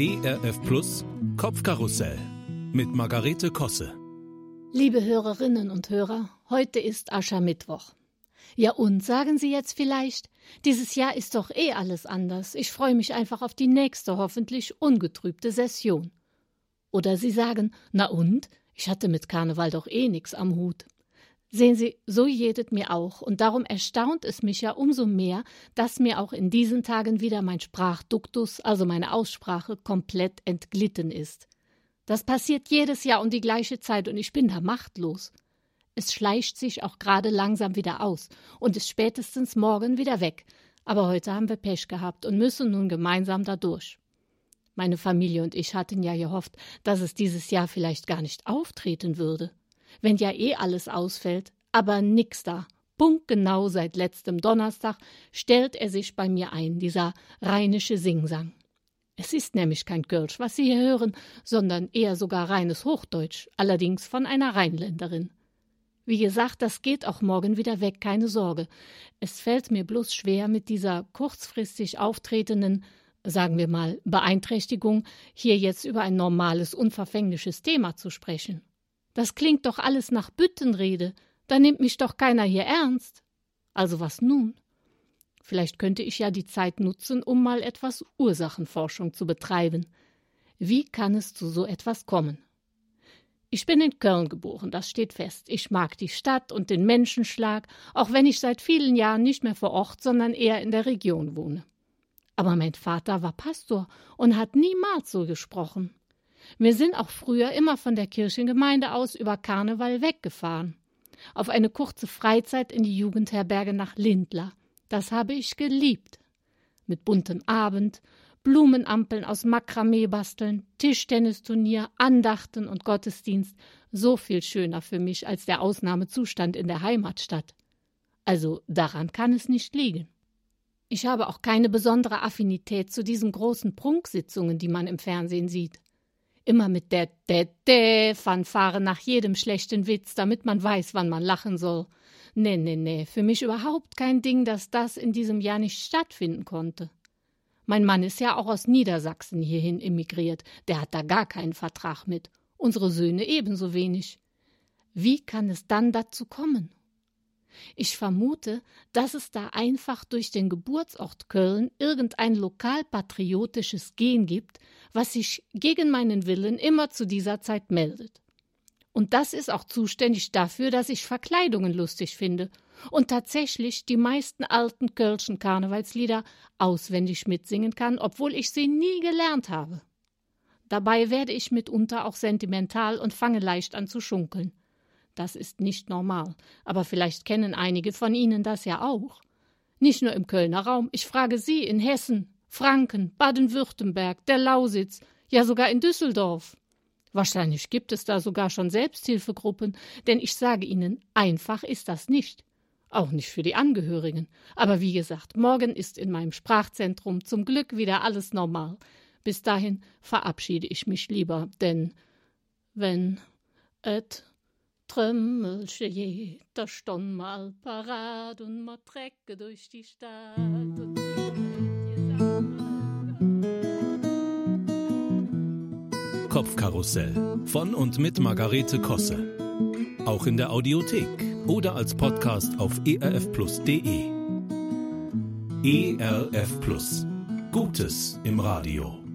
ERF Plus Kopfkarussell mit Margarete Kosse. Liebe Hörerinnen und Hörer, heute ist Aschermittwoch. Ja und, sagen Sie jetzt vielleicht, dieses Jahr ist doch eh alles anders. Ich freue mich einfach auf die nächste, hoffentlich ungetrübte Session. Oder Sie sagen, na und, ich hatte mit Karneval doch eh nix am Hut. Sehen Sie, so jedet mir auch, und darum erstaunt es mich ja umso mehr, dass mir auch in diesen Tagen wieder mein Sprachduktus, also meine Aussprache, komplett entglitten ist. Das passiert jedes Jahr um die gleiche Zeit, und ich bin da machtlos. Es schleicht sich auch gerade langsam wieder aus und ist spätestens morgen wieder weg. Aber heute haben wir Pech gehabt und müssen nun gemeinsam da durch. Meine Familie und ich hatten ja gehofft, dass es dieses Jahr vielleicht gar nicht auftreten würde wenn ja eh alles ausfällt, aber nix da. Punktgenau seit letztem Donnerstag stellt er sich bei mir ein, dieser rheinische Singsang. Es ist nämlich kein Kölsch, was Sie hier hören, sondern eher sogar reines Hochdeutsch, allerdings von einer Rheinländerin. Wie gesagt, das geht auch morgen wieder weg, keine Sorge. Es fällt mir bloß schwer, mit dieser kurzfristig auftretenden, sagen wir mal, Beeinträchtigung hier jetzt über ein normales, unverfängliches Thema zu sprechen. Das klingt doch alles nach Büttenrede. Da nimmt mich doch keiner hier ernst. Also was nun? Vielleicht könnte ich ja die Zeit nutzen, um mal etwas Ursachenforschung zu betreiben. Wie kann es zu so etwas kommen? Ich bin in Köln geboren, das steht fest. Ich mag die Stadt und den Menschenschlag, auch wenn ich seit vielen Jahren nicht mehr vor Ort, sondern eher in der Region wohne. Aber mein Vater war Pastor und hat niemals so gesprochen. Wir sind auch früher immer von der Kirchengemeinde aus über Karneval weggefahren. Auf eine kurze Freizeit in die Jugendherberge nach Lindlar. Das habe ich geliebt. Mit buntem Abend, Blumenampeln aus Makramee basteln, Tischtennisturnier, Andachten und Gottesdienst. So viel schöner für mich als der Ausnahmezustand in der Heimatstadt. Also daran kann es nicht liegen. Ich habe auch keine besondere Affinität zu diesen großen Prunksitzungen, die man im Fernsehen sieht. Immer mit der Dä-Dä-Fanfare nach jedem schlechten Witz, damit man weiß, wann man lachen soll. Nee, nee, nee, für mich überhaupt kein Ding, dass das in diesem Jahr nicht stattfinden konnte. Mein Mann ist ja auch aus Niedersachsen hierhin emigriert, der hat da gar keinen Vertrag mit. Unsere Söhne ebenso wenig. Wie kann es dann dazu kommen? Ich vermute, dass es da einfach durch den Geburtsort Köln irgendein lokalpatriotisches Gen gibt, was sich gegen meinen Willen immer zu dieser Zeit meldet. Und das ist auch zuständig dafür, dass ich Verkleidungen lustig finde und tatsächlich die meisten alten Kölschen Karnevalslieder auswendig mitsingen kann, obwohl ich sie nie gelernt habe. Dabei werde ich mitunter auch sentimental und fange leicht an zu schunkeln. Das ist nicht normal, aber vielleicht kennen einige von Ihnen das ja auch. Nicht nur im Kölner Raum, ich frage Sie in Hessen, Franken, Baden-Württemberg, der Lausitz, ja sogar in Düsseldorf. Wahrscheinlich gibt es da sogar schon Selbsthilfegruppen, denn ich sage Ihnen, einfach ist das nicht. Auch nicht für die Angehörigen. Aber wie gesagt, morgen ist in meinem Sprachzentrum zum Glück wieder alles normal. Bis dahin verabschiede ich mich lieber, denn wenn et Trömmelsche jeder Stunde mal parat und ma trecke durch die Stadt. Kopfkarussell von und mit Margarete Kosse. Auch in der Audiothek oder als Podcast auf erfplus.de. ERF Plus. Gutes im Radio.